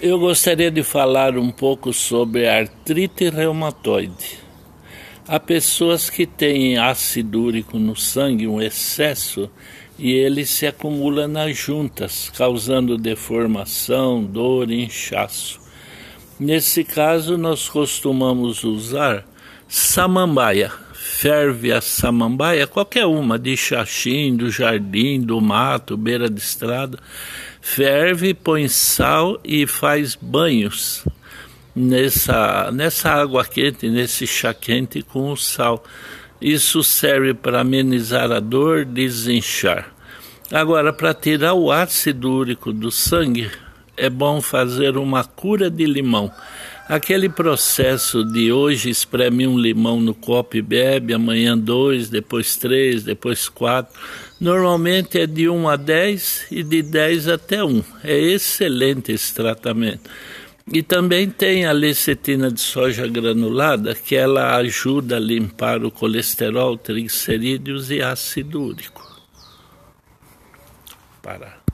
Eu gostaria de falar um pouco sobre artrite reumatoide. Há pessoas que têm ácido úrico no sangue, um excesso, e ele se acumula nas juntas, causando deformação, dor e inchaço. Nesse caso, nós costumamos usar samambaia. Ferve a samambaia, qualquer uma, de xaxim, do jardim, do mato, beira de estrada. Ferve, põe sal e faz banhos nessa, nessa água quente, nesse chá quente com o sal. Isso serve para amenizar a dor, desinchar. Agora, para tirar o ácido úrico do sangue, é bom fazer uma cura de limão. Aquele processo de hoje espreme um limão no copo e bebe, amanhã dois, depois três, depois quatro. Normalmente é de 1 a 10 e de 10 até 1. É excelente esse tratamento. E também tem a lecetina de soja granulada, que ela ajuda a limpar o colesterol, triglicerídeos e ácido úrico. Parar.